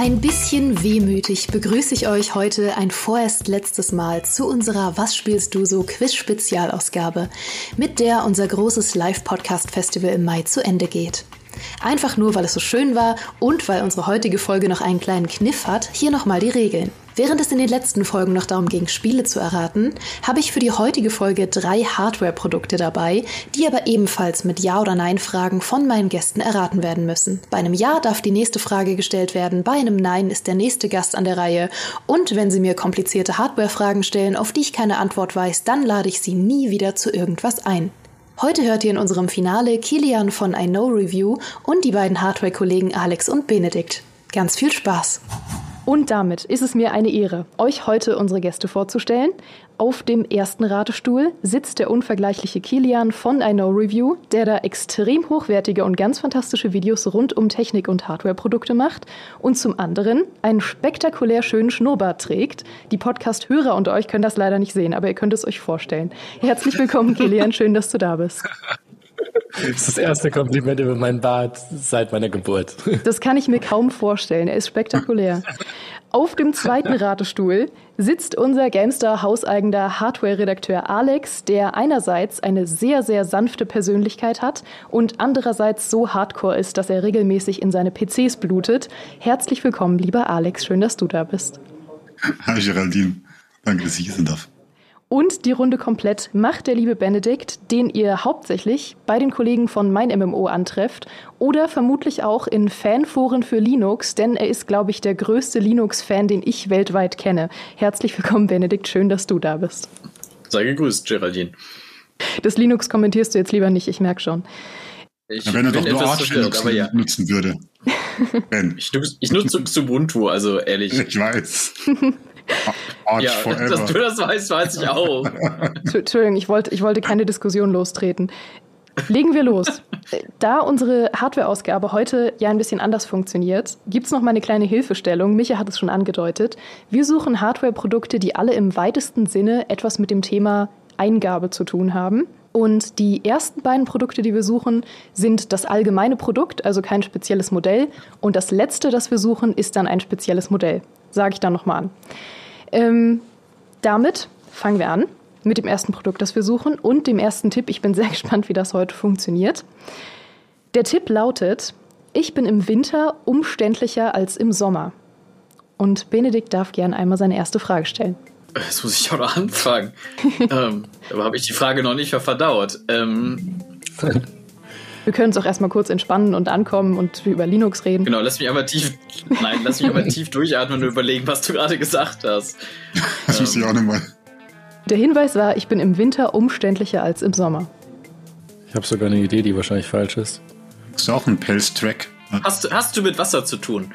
Ein bisschen wehmütig begrüße ich euch heute ein vorerst letztes Mal zu unserer Was spielst du so Quiz-Spezialausgabe, mit der unser großes Live-Podcast-Festival im Mai zu Ende geht. Einfach nur, weil es so schön war und weil unsere heutige Folge noch einen kleinen Kniff hat, hier nochmal die Regeln. Während es in den letzten Folgen noch darum ging, Spiele zu erraten, habe ich für die heutige Folge drei Hardware-Produkte dabei, die aber ebenfalls mit Ja- oder Nein-Fragen von meinen Gästen erraten werden müssen. Bei einem Ja darf die nächste Frage gestellt werden, bei einem Nein ist der nächste Gast an der Reihe und wenn Sie mir komplizierte Hardware-Fragen stellen, auf die ich keine Antwort weiß, dann lade ich Sie nie wieder zu irgendwas ein. Heute hört ihr in unserem Finale Kilian von I Know Review und die beiden Hardware-Kollegen Alex und Benedikt. Ganz viel Spaß! Und damit ist es mir eine Ehre, euch heute unsere Gäste vorzustellen. Auf dem ersten Ratestuhl sitzt der unvergleichliche Kilian von I Know Review, der da extrem hochwertige und ganz fantastische Videos rund um Technik- und Hardware-Produkte macht und zum anderen einen spektakulär schönen Schnurrbart trägt. Die Podcast-Hörer unter euch können das leider nicht sehen, aber ihr könnt es euch vorstellen. Herzlich willkommen, Kilian, schön, dass du da bist. Das ist das erste Kompliment über meinen Bart seit meiner Geburt. Das kann ich mir kaum vorstellen. Er ist spektakulär. Auf dem zweiten Ratestuhl sitzt unser Gamestar hauseigener Hardware-Redakteur Alex, der einerseits eine sehr, sehr sanfte Persönlichkeit hat und andererseits so hardcore ist, dass er regelmäßig in seine PCs blutet. Herzlich willkommen, lieber Alex. Schön, dass du da bist. Hi Geraldine. Danke, dass ich hier sein darf. Und die Runde komplett macht der liebe Benedikt, den ihr hauptsächlich bei den Kollegen von Mein MMO antrefft oder vermutlich auch in Fanforen für Linux, denn er ist, glaube ich, der größte Linux-Fan, den ich weltweit kenne. Herzlich willkommen, Benedikt. Schön, dass du da bist. Sei gegrüßt, Geraldine. Das Linux kommentierst du jetzt lieber nicht, ich merke schon. Ich ja, wenn er doch nur Arch Linux ja. nutzen würde. Ich, ich nutze Ubuntu, also ehrlich. Ich weiß. Arch ja, forever. dass du das weißt, weiß ich auch. Entschuldigung, ich wollte, ich wollte keine Diskussion lostreten. Legen wir los. Da unsere Hardware-Ausgabe heute ja ein bisschen anders funktioniert, gibt es noch mal eine kleine Hilfestellung. Micha hat es schon angedeutet. Wir suchen Hardware-Produkte, die alle im weitesten Sinne etwas mit dem Thema Eingabe zu tun haben. Und die ersten beiden Produkte, die wir suchen, sind das allgemeine Produkt, also kein spezielles Modell. Und das letzte, das wir suchen, ist dann ein spezielles Modell. Sage ich dann nochmal an. Ähm, damit fangen wir an mit dem ersten Produkt, das wir suchen und dem ersten Tipp. Ich bin sehr gespannt, wie das heute funktioniert. Der Tipp lautet, ich bin im Winter umständlicher als im Sommer. Und Benedikt darf gern einmal seine erste Frage stellen. Jetzt muss ich auch noch anfangen. ähm, aber habe ich die Frage noch nicht verdaut. Ähm, wir können uns auch erstmal kurz entspannen und ankommen und über Linux reden. Genau, lass mich aber tief, nein, lass mich aber tief durchatmen und überlegen, was du gerade gesagt hast. Das muss ich auch nochmal. Der Hinweis war, ich bin im Winter umständlicher als im Sommer. Ich habe sogar eine Idee, die wahrscheinlich falsch ist. Ist auch ein Pelz-Track. Hast, hast du mit Wasser zu tun?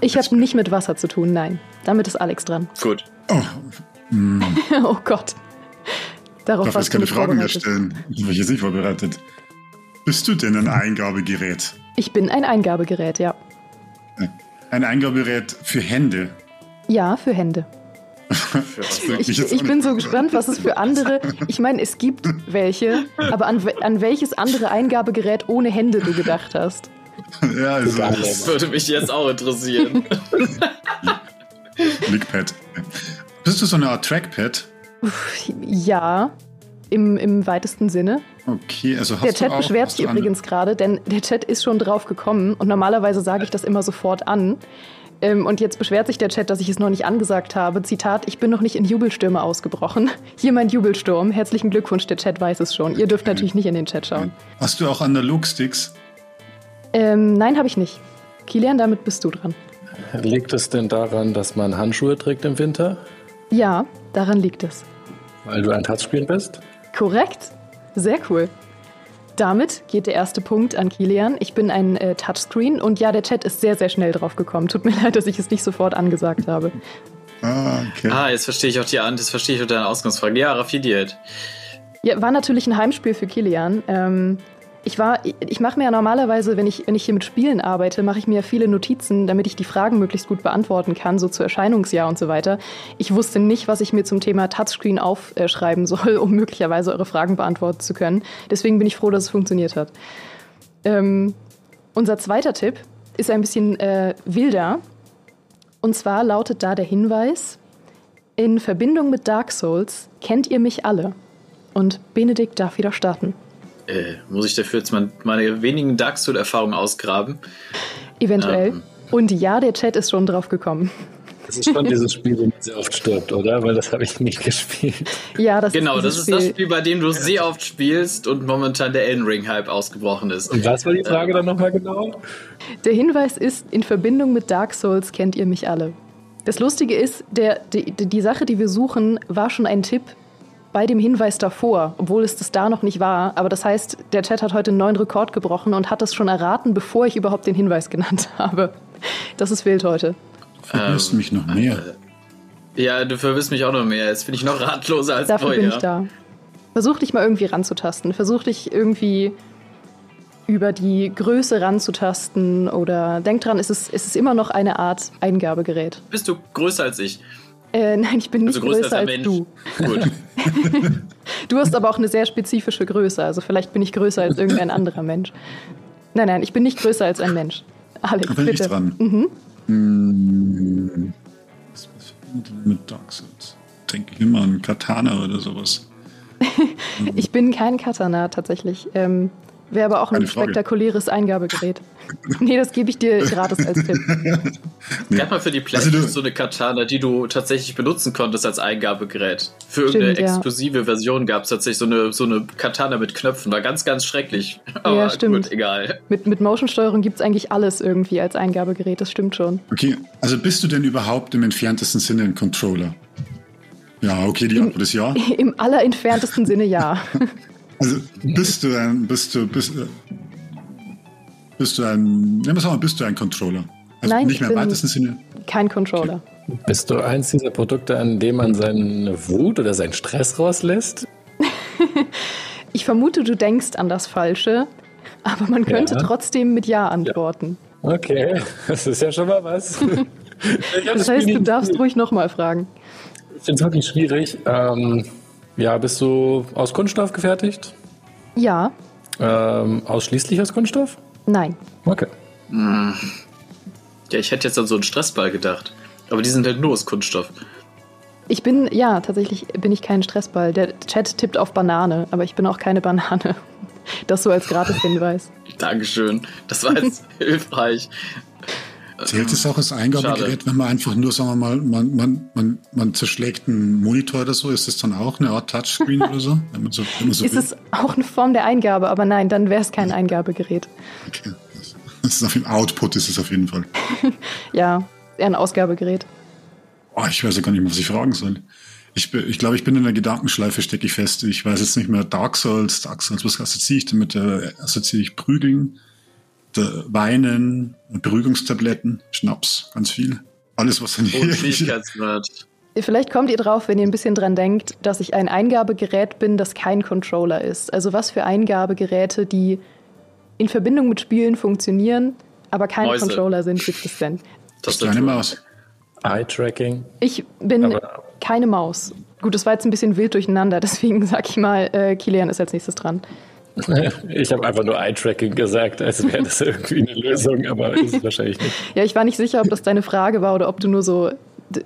Ich habe nicht mit Wasser zu tun, nein. Damit ist Alex dran. Gut. Oh, mm. oh Gott. Darauf Darf ich keine Fragen mehr stellen? Ich bin jetzt nicht vorbereitet. Bist du denn ein Eingabegerät? Ich bin ein Eingabegerät, ja. Ein Eingabegerät für Hände? Ja, für Hände. ich, ich bin so gespannt, was es für andere. Ich meine, es gibt welche, aber an, an welches andere Eingabegerät ohne Hände du gedacht hast. Ja, also das würde mich jetzt auch interessieren. Lickpad. Bist du so eine Art Trackpad? Ja, im, im weitesten Sinne. Okay, also hast Der Chat auch, beschwert sich übrigens gerade, denn der Chat ist schon drauf gekommen und normalerweise sage ich das immer sofort an. Ähm, und jetzt beschwert sich der Chat, dass ich es noch nicht angesagt habe. Zitat, ich bin noch nicht in Jubelstürme ausgebrochen. Hier mein Jubelsturm. Herzlichen Glückwunsch, der Chat weiß es schon. Ihr dürft natürlich nicht in den Chat schauen. Hast du auch Analog-Sticks? Ähm, nein, habe ich nicht. Kilian, damit bist du dran. Liegt es denn daran, dass man Handschuhe trägt im Winter? Ja, daran liegt es. Weil du ein Touchscreen bist? Korrekt. Sehr cool. Damit geht der erste Punkt an Kilian. Ich bin ein äh, Touchscreen und ja, der Chat ist sehr, sehr schnell drauf gekommen. Tut mir leid, dass ich es nicht sofort angesagt habe. Ah, okay. Ah, jetzt verstehe ich auch die jetzt verstehe ich auch deine Ausgangsfrage. Ja, Raffiniert. Ja, war natürlich ein Heimspiel für Kilian. Ähm, ich war, ich mache mir ja normalerweise, wenn ich, wenn ich hier mit Spielen arbeite, mache ich mir viele Notizen, damit ich die Fragen möglichst gut beantworten kann, so zu Erscheinungsjahr und so weiter. Ich wusste nicht, was ich mir zum Thema Touchscreen aufschreiben soll, um möglicherweise eure Fragen beantworten zu können. Deswegen bin ich froh, dass es funktioniert hat. Ähm, unser zweiter Tipp ist ein bisschen äh, wilder. Und zwar lautet da der Hinweis, in Verbindung mit Dark Souls kennt ihr mich alle. Und Benedikt darf wieder starten. Äh, muss ich dafür jetzt mal meine wenigen Dark Souls-Erfahrungen ausgraben? Eventuell. Ähm. Und ja, der Chat ist schon drauf gekommen. Das ist schon dieses Spiel, wo man sehr oft stirbt, oder? Weil das habe ich nicht gespielt. Ja, das genau, ist das ist das Spiel, bei dem du sehr oft spielst und momentan der Elden Ring Hype ausgebrochen ist. Und was war die Frage äh, dann nochmal genau? Der Hinweis ist, in Verbindung mit Dark Souls kennt ihr mich alle. Das Lustige ist, der, die, die Sache, die wir suchen, war schon ein Tipp bei dem Hinweis davor, obwohl es das da noch nicht war. Aber das heißt, der Chat hat heute einen neuen Rekord gebrochen und hat das schon erraten, bevor ich überhaupt den Hinweis genannt habe. Das ist wild heute. Verwirrst ähm, mich noch mehr. Ja, du verwirrst mich auch noch mehr. Jetzt bin ich noch ratloser als Dafür vorher. bin ich da. Versuch dich mal irgendwie ranzutasten. Versuch dich irgendwie über die Größe ranzutasten oder denk dran, es ist, es ist immer noch eine Art Eingabegerät. Bist du größer als ich? Äh, nein, ich bin nicht also größer, größer als, als du. Gut. du hast aber auch eine sehr spezifische Größe, also vielleicht bin ich größer als irgendein anderer Mensch. Nein, nein, ich bin nicht größer als ein Mensch. Alex, da bin bitte. Ich dran. Mhm. Hm, was, was mit Dark Souls? Denke ich immer an Katana oder sowas. ich bin kein Katana tatsächlich. Ähm, Wäre aber auch ein spektakuläres Eingabegerät. nee, das gebe ich dir gratis als Tipp. nee. Gab mal für die PlayStation also so eine Katana, die du tatsächlich benutzen konntest als Eingabegerät. Für irgendeine stimmt, exklusive ja. Version gab es tatsächlich so eine, so eine Katana mit Knöpfen. War ganz, ganz schrecklich. Aber ja, stimmt. Gut, egal. Mit, mit Motion-Steuerung gibt es eigentlich alles irgendwie als Eingabegerät, das stimmt schon. Okay, also bist du denn überhaupt im entferntesten Sinne ein Controller? Ja, okay, die Antwort ist ja. Im allerentferntesten Sinne ja. Also bist du ein, bist du, bist, bist du ein, nehmen wir mal, bist du ein Controller? Also Nein, nicht mehr im weitesten Sinne? Kein Controller. Okay. Bist du eins dieser Produkte, an dem man seine Wut oder seinen Stress rauslässt? ich vermute, du denkst an das Falsche, aber man könnte ja. trotzdem mit Ja antworten. Ja. Okay, das ist ja schon mal was. das heißt, du darfst ruhig nochmal fragen. Ich finde es wirklich schwierig. Ähm, ja, bist du aus Kunststoff gefertigt? Ja. Ähm, ausschließlich aus Kunststoff? Nein. Okay. Hm. Ja, ich hätte jetzt an so einen Stressball gedacht. Aber die sind halt nur aus Kunststoff. Ich bin, ja, tatsächlich bin ich kein Stressball. Der Chat tippt auf Banane, aber ich bin auch keine Banane. Das so als Gratis-Hinweis. Dankeschön. Das war jetzt hilfreich. Zählt es auch als Eingabegerät, Schade. wenn man einfach nur, sagen wir mal, man, man, man, man zerschlägt einen Monitor oder so? Ist das dann auch eine Art Touchscreen oder so? Wenn man so, wenn man so ist will? es auch eine Form der Eingabe, aber nein, dann wäre es kein Eingabegerät. Okay. Das ist auf jeden Output ist es auf jeden Fall. ja, eher ein Ausgabegerät. Oh, ich weiß ja gar nicht mehr, was ich fragen soll. Ich, ich glaube, ich bin in der Gedankenschleife, stecke ich fest. Ich weiß jetzt nicht mehr Dark Souls, Dark Souls, was assoziiere ich damit? Äh, assoziiere ich Prügeln? Weinen, Beruhigungstabletten, Schnaps, ganz viel. Alles, was dann hier ist. Vielleicht kommt ihr drauf, wenn ihr ein bisschen dran denkt, dass ich ein Eingabegerät bin, das kein Controller ist. Also was für Eingabegeräte, die in Verbindung mit Spielen funktionieren, aber keine Mäuse. Controller sind, gibt es denn? Das ist eine Maus. Eye-Tracking. Ich bin aber keine Maus. Gut, das war jetzt ein bisschen wild durcheinander, deswegen sag ich mal, äh, Kilian ist als nächstes dran. Ich habe einfach nur Eye-Tracking gesagt, als wäre das irgendwie eine Lösung, aber ist es wahrscheinlich nicht. Ja, ich war nicht sicher, ob das deine Frage war oder ob du nur so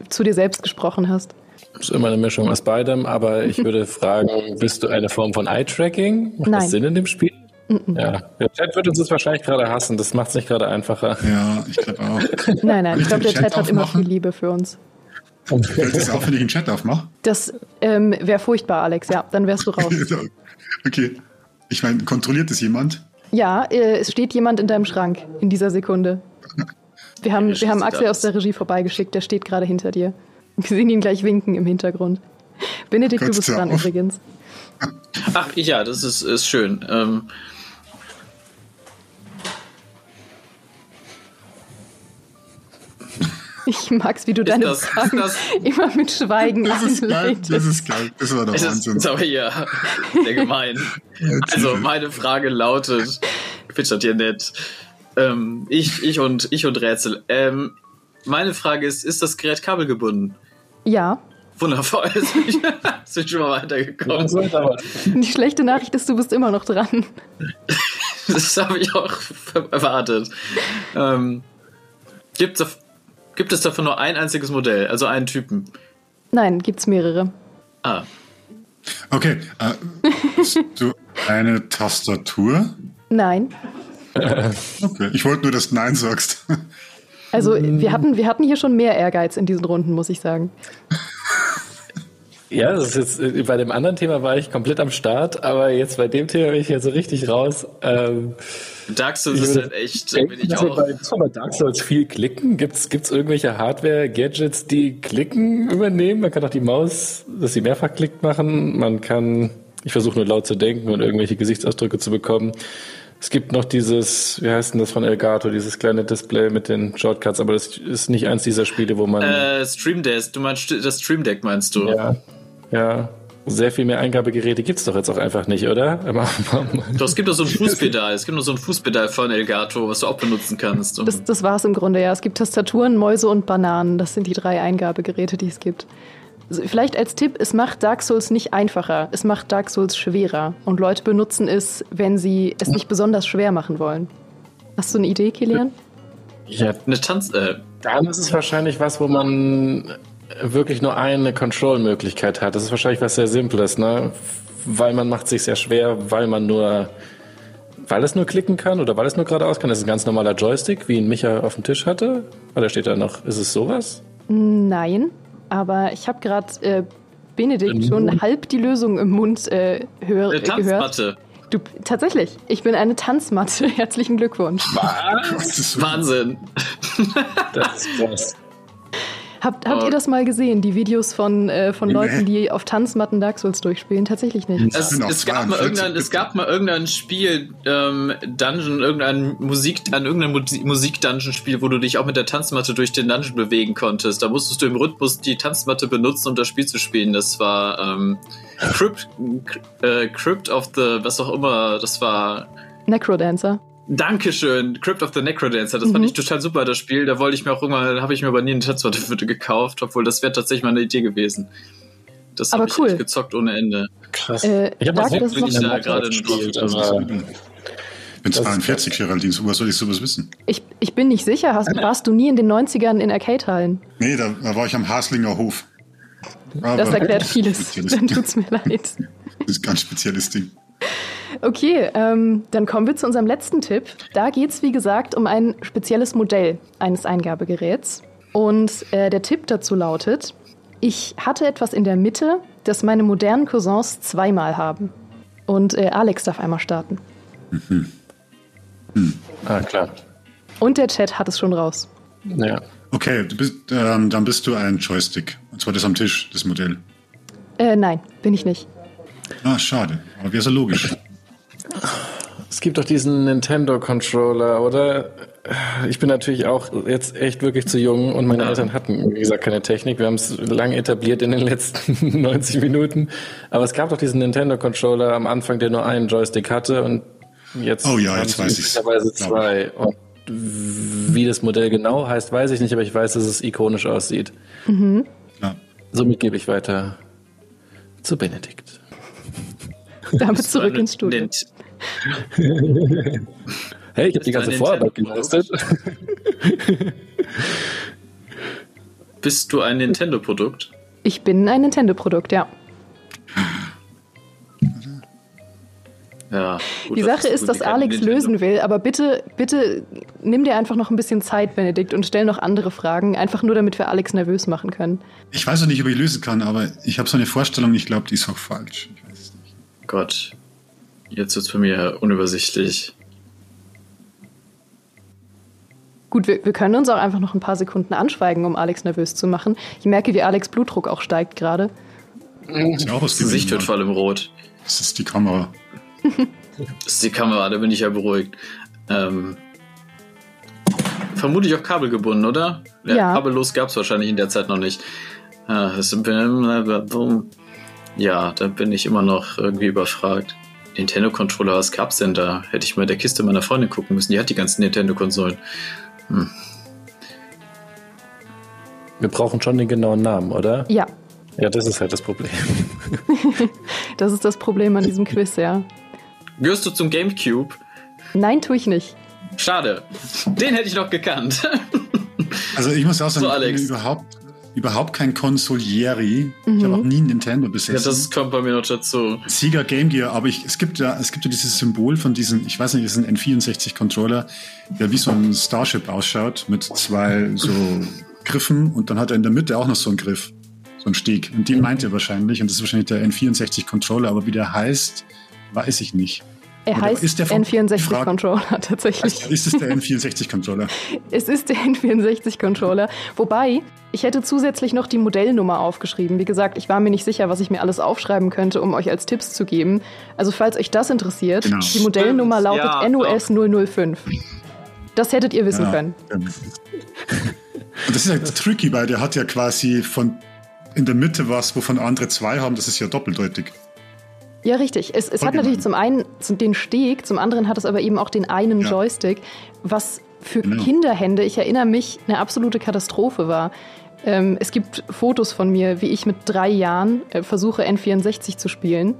zu dir selbst gesprochen hast. Das ist immer eine Mischung aus beidem, aber ich würde fragen, bist du eine Form von Eye-Tracking? Macht Nein. das Sinn in dem Spiel? Ja, der Chat wird uns das wahrscheinlich gerade hassen, das macht es nicht gerade einfacher. Ja, ich glaube auch. Nein, nein, ich glaube, der Chat, Chat hat immer viel Liebe für uns. Fällt das auch, wenn ich einen Chat aufmache? Das ähm, wäre furchtbar, Alex, ja, dann wärst du raus. okay. Ich meine, kontrolliert es jemand? Ja, äh, es steht jemand in deinem Schrank in dieser Sekunde. Wir haben, wir haben Axel aus der Regie vorbeigeschickt, der steht gerade hinter dir. Wir sehen ihn gleich winken im Hintergrund. Benedikt, Gott du bist dran übrigens. Ach ja, das ist, ist schön. Ähm, Ich mag's, wie du ist deine das, Fragen das, immer mit Schweigen das ist geil, Das ist geil. Das war doch das Wahnsinn. Das ist aber ja sehr gemein. also meine Frage lautet, das hier nett. Ähm, ich, ich, und, ich und Rätsel. Ähm, meine Frage ist, ist das Gerät kabelgebunden? Ja. Wundervoll. Sind schon mal weitergekommen. Die schlechte Nachricht ist, du bist immer noch dran. das habe ich auch erwartet. Ähm, Gibt es Gibt es davon nur ein einziges Modell, also einen Typen? Nein, gibt es mehrere. Ah. Okay. Äh, hast du eine Tastatur? Nein. Okay, ich wollte nur, dass du Nein sagst. Also wir hatten, wir hatten hier schon mehr Ehrgeiz in diesen Runden, muss ich sagen. Ja, das ist jetzt, äh, bei dem anderen Thema war ich komplett am Start, aber jetzt bei dem Thema bin ich jetzt so richtig raus. Ähm, Dark Souls ist halt echt, da bin ich auch. Bei, bei Dark Souls viel klicken? Gibt's gibt's irgendwelche Hardware-Gadgets, die Klicken übernehmen? Man kann auch die Maus, dass sie mehrfach klickt machen. Man kann, ich versuche nur laut zu denken und irgendwelche Gesichtsausdrücke zu bekommen. Es gibt noch dieses, wie heißt denn das von Elgato, dieses kleine Display mit den Shortcuts, aber das ist nicht eins dieser Spiele, wo man. Äh, Stream Deck, du meinst das Stream Deck, meinst du? Ja. Ja, sehr viel mehr Eingabegeräte gibt es doch jetzt auch einfach nicht, oder? doch, es gibt doch so ein Fußpedal. Es gibt noch so ein Fußpedal von Elgato, was du auch benutzen kannst. das, das war es im Grunde, ja. Es gibt Tastaturen, Mäuse und Bananen. Das sind die drei Eingabegeräte, die es gibt. Also vielleicht als Tipp, es macht Dark Souls nicht einfacher, es macht Dark Souls schwerer. Und Leute benutzen es, wenn sie es nicht besonders schwer machen wollen. Hast du eine Idee, Kilian? Ja, eine Tanz. Äh, dann ist es wahrscheinlich was, wo man wirklich nur eine Control-Möglichkeit hat. Das ist wahrscheinlich was sehr Simples, ne? Weil man macht sich sehr schwer, weil man nur, weil es nur klicken kann oder weil es nur geradeaus kann. Das ist ein ganz normaler Joystick, wie ihn Micha auf dem Tisch hatte. Oder steht da noch, ist es sowas? Nein, aber ich habe gerade äh, Benedikt schon halb die Lösung im Mund äh, hör, eine Tanzmatte. gehört. Du, tatsächlich, ich bin eine Tanzmatte. Herzlichen Glückwunsch. Was? Wahnsinn. Das ist krass. Habt, habt ihr das mal gesehen, die Videos von, äh, von Leuten, die auf Tanzmatten Dark Souls durchspielen? Tatsächlich nicht. Es, es, gab, mal irgendein, es gab mal irgendein Spiel, ähm, Dungeon, irgendein Musik, an irgendeinem Musik-Dungeon-Spiel, wo du dich auch mit der Tanzmatte durch den Dungeon bewegen konntest. Da musstest du im Rhythmus die Tanzmatte benutzen, um das Spiel zu spielen. Das war ähm, Crypt, äh, Crypt of the, was auch immer, das war. Necrodancer. Dankeschön, Crypt of the Necrodancer. Das mhm. fand ich total super, das Spiel. Da wollte ich mir auch irgendwann, habe ich mir aber nie eine Tanzwarte gekauft, obwohl das wäre tatsächlich meine Idee gewesen. Das habe ich cool. gezockt ohne Ende. Krass. Äh, ich habe das bin ich da gerade gespielt, aber ich bin 42, Geraldine, woher soll ich sowas wissen? Ich, ich bin nicht sicher. Hast, warst du nie in den 90ern in Arcade-Hallen? Nee, da, da, war ich am Haslinger Hof. Aber das erklärt vieles. Dann tut's mir leid. Das ist ein ganz spezielles Ding. Okay, ähm, dann kommen wir zu unserem letzten Tipp. Da geht es, wie gesagt, um ein spezielles Modell eines Eingabegeräts. Und äh, der Tipp dazu lautet, ich hatte etwas in der Mitte, das meine modernen Cousins zweimal haben. Und äh, Alex darf einmal starten. Mhm. Hm. Ah, klar. Und der Chat hat es schon raus. Ja. Okay, bist, ähm, dann bist du ein Joystick. Und zwar das am Tisch, das Modell. Äh, nein, bin ich nicht. Ah, schade. Aber wäre so logisch. Es gibt doch diesen Nintendo-Controller, oder? Ich bin natürlich auch jetzt echt wirklich zu jung und meine Eltern hatten, wie gesagt, keine Technik. Wir haben es lang etabliert in den letzten 90 Minuten. Aber es gab doch diesen Nintendo-Controller am Anfang, der nur einen Joystick hatte und jetzt oh ja, jetzt weiß ich zwei. Und wie das Modell genau heißt, weiß ich nicht, aber ich weiß, dass es ikonisch aussieht. Mhm. Ja. Somit gebe ich weiter zu Benedikt. Damit zurück ins Studio. hey, ich habe die ganze Vorarbeit geleistet. Bist du ein Nintendo-Produkt? Ich bin ein Nintendo-Produkt, ja. Ja, gut, die Sache ist, dass Alex Nintendo. lösen will, aber bitte, bitte nimm dir einfach noch ein bisschen Zeit, Benedikt, und stell noch andere Fragen, einfach nur damit wir Alex nervös machen können. Ich weiß noch nicht, ob ich lösen kann, aber ich habe so eine Vorstellung, ich glaube, die ist auch falsch. Gott, Jetzt wird es für mich unübersichtlich. Gut, wir, wir, können uns auch einfach noch ein paar Sekunden anschweigen, um Alex nervös zu machen. Ich merke, wie Alex Blutdruck auch steigt gerade. Das Gesicht wird vor allem rot. Das ist die Kamera. das ist die Kamera, da bin ich ja beruhigt. Ähm, vermutlich auch kabelgebunden, oder? Ja. ja. Kabellos gab es wahrscheinlich in der Zeit noch nicht. Ah, ja, da bin ich immer noch irgendwie überfragt. Nintendo-Controller, was gab's denn da? Hätte ich mal der Kiste meiner Freundin gucken müssen. Die hat die ganzen Nintendo-Konsolen. Hm. Wir brauchen schon den genauen Namen, oder? Ja. Ja, das ist halt das Problem. das ist das Problem an diesem Quiz, ja. Gehörst du zum Gamecube? Nein, tue ich nicht. Schade. Den hätte ich noch gekannt. Also ich muss auch sagen, So, ich bin überhaupt, überhaupt kein Konsolieri. Ich habe auch nie ein Nintendo Ja, besessen. das kommt bei mir noch dazu. Sega Game Gear, aber ich, es gibt ja, es gibt ja dieses Symbol von diesen, ich weiß nicht, das ist ein N64 Controller, der wie so ein Starship ausschaut mit zwei so Griffen und dann hat er in der Mitte auch noch so einen Griff, so einen Steg. Und den meint er wahrscheinlich und das ist wahrscheinlich der N64 Controller, aber wie der heißt, weiß ich nicht. Er Oder heißt ist der von- N64-Controller tatsächlich. Ist es der N64 Controller? Es ist der N64-Controller. Wobei, ich hätte zusätzlich noch die Modellnummer aufgeschrieben. Wie gesagt, ich war mir nicht sicher, was ich mir alles aufschreiben könnte, um euch als Tipps zu geben. Also falls euch das interessiert, Genau. die Modellnummer Stimmt, lautet ja, NOS 005. Das hättet ihr wissen Ja. können. Und das ist ja tricky, weil der hat ja quasi von in der Mitte was, wovon andere zwei haben, das ist ja doppeldeutig. Ja, richtig. Es, es hat natürlich zum einen den Steg, zum anderen hat es aber eben auch den einen Ja. Joystick, was für Genau. Kinderhände, ich erinnere mich, eine absolute Katastrophe war. Ähm, es gibt Fotos von mir, wie ich mit drei Jahren äh, versuche, N64 zu spielen.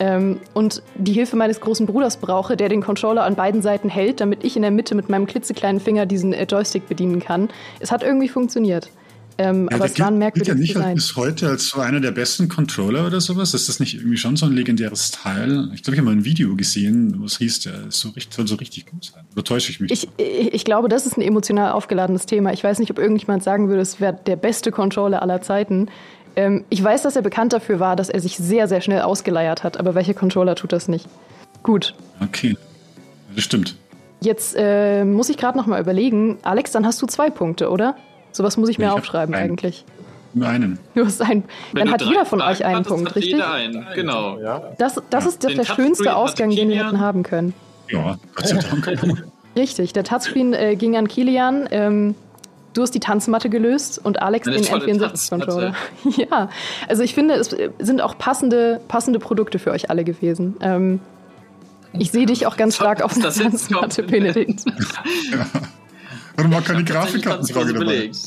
Ähm, und die Hilfe meines großen Bruders brauche, der den Controller an beiden Seiten hält, damit ich in der Mitte mit meinem klitzekleinen Finger diesen äh, Joystick bedienen kann. Es hat irgendwie funktioniert. Ähm, Ja, aber es war ein gilt, gilt ja nicht bis heute als so einer der besten Controller oder sowas. Ist das nicht irgendwie schon so ein legendäres Teil? Ich glaube, ich habe mal ein Video gesehen, wo es hieß, der ist so richtig, soll so richtig gut sein. Oder täusche ich mich? Ich, ich ich glaube, das ist ein emotional aufgeladenes Thema. Ich weiß nicht, ob irgendjemand sagen würde, es wäre der beste Controller aller Zeiten. Ähm, ich weiß, dass er bekannt dafür war, dass er sich sehr, sehr schnell ausgeleiert hat, aber welcher Controller tut das nicht? Gut, okay. Das stimmt. jetzt äh, muss ich gerade noch mal überlegen. Alex, dann hast du zwei Punkte, oder? Sowas muss ich mir ich aufschreiben einen. eigentlich. Nur einen. Einen. Wenn Dann hat jeder von euch einen hattest, Punkt, hat richtig? Jeder einen, genau. Das, das ist doch Den der Touchscreen schönste Ausgang, den wir hätten haben können. Ja, Gott sei Dank. Richtig, der Touchscreen äh, ging an Kilian. Ähm, du hast die Tanzmatte gelöst und Alex Eine den tolle N64-Controller. Ja, also ich finde, es sind auch passende, passende Produkte für euch alle gewesen. Ähm, ich sehe dich auch ganz stark auf jetzt Tanzmatte. Benedikt. Warum war keine Tatsächlich Grafikkartenfrage dabei? belegt.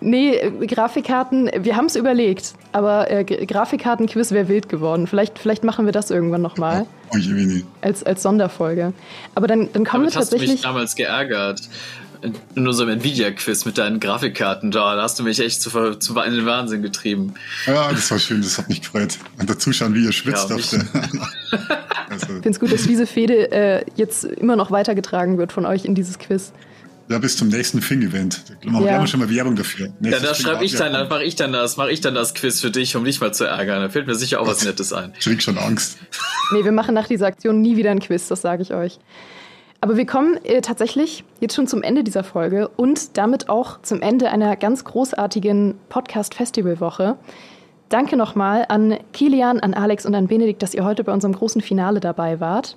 Nee, äh, Grafikkarten, wir haben es überlegt, aber äh, Grafikkarten-Quiz wäre wild geworden. Vielleicht, vielleicht machen wir das irgendwann nochmal Oh, als, als Sonderfolge. Aber dann, dann kommen Damit wir hast du mich tatsächlich. damals geärgert. In unserem Nvidia-Quiz mit deinen Grafikkarten da, da hast du mich echt zu, zu in den Wahnsinn getrieben. Ja, das war schön, das hat mich gefreut. Und dazu schauen, wie ihr schwitzt Ja, der. also, Ich finde es gut, dass diese Fehde äh, jetzt immer noch weitergetragen wird von euch in dieses Quiz. Ja, bis zum nächsten Fing-Event. Da machen Ja. wir haben schon mal Werbung dafür. Ja, Nächstes da Fing schreibe ich dann, wir. dann mache ich dann das, mache ich dann das Quiz für dich, um dich mal zu ärgern. Da fällt mir sicher auch was Nettes ein. Ich krieg schon Angst. Nee, wir machen nach dieser Aktion nie wieder ein Quiz, das sage ich euch. Aber wir kommen äh, tatsächlich jetzt schon zum Ende dieser Folge und damit auch zum Ende einer ganz großartigen Podcast-Festival-Woche. Danke nochmal an Kilian, an Alex und an Benedikt, dass ihr heute bei unserem großen Finale dabei wart.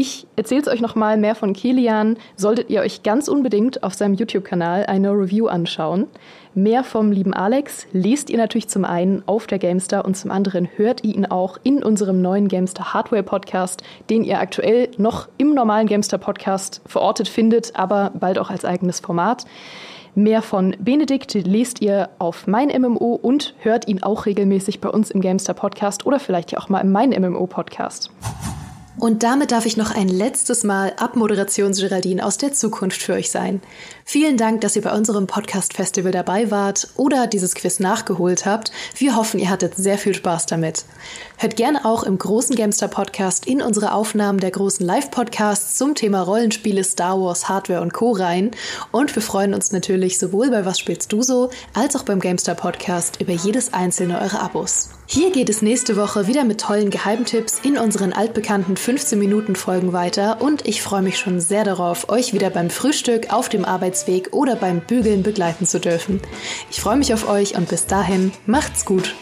Ich erzähle es euch nochmal mehr von Kilian, solltet ihr euch ganz unbedingt auf seinem YouTube-Kanal eine Review anschauen. Mehr vom lieben Alex lest ihr natürlich zum einen auf der Gamestar und zum anderen hört ihr ihn auch in unserem neuen Gamestar Hardware Podcast, den ihr aktuell noch im normalen Gamestar Podcast verortet findet, aber bald auch als eigenes Format. Mehr von Benedikt lest ihr auf mein MMO und hört ihn auch regelmäßig bei uns im Gamestar Podcast oder vielleicht ja auch mal im Mein MMO Podcast. Und damit darf ich noch ein letztes Mal Abmoderations-Geraldine aus der Zukunft für euch sein. Vielen Dank, dass ihr bei unserem Podcast-Festival dabei wart oder dieses Quiz nachgeholt habt. Wir hoffen, ihr hattet sehr viel Spaß damit. Hört gerne auch im großen Gamester Podcast in unsere Aufnahmen der großen Live-Podcasts zum Thema Rollenspiele, Star Wars, Hardware und Co. rein. Und wir freuen uns natürlich sowohl bei Was spielst du so, als auch beim Gamester Podcast über jedes einzelne eurer Abos. Hier geht es nächste Woche wieder mit tollen Geheimtipps in unseren altbekannten 15-Minuten-Folgen weiter und ich freue mich schon sehr darauf, euch wieder beim Frühstück, auf dem Arbeitsweg oder beim Bügeln begleiten zu dürfen. Ich freue mich auf euch und bis dahin macht's gut.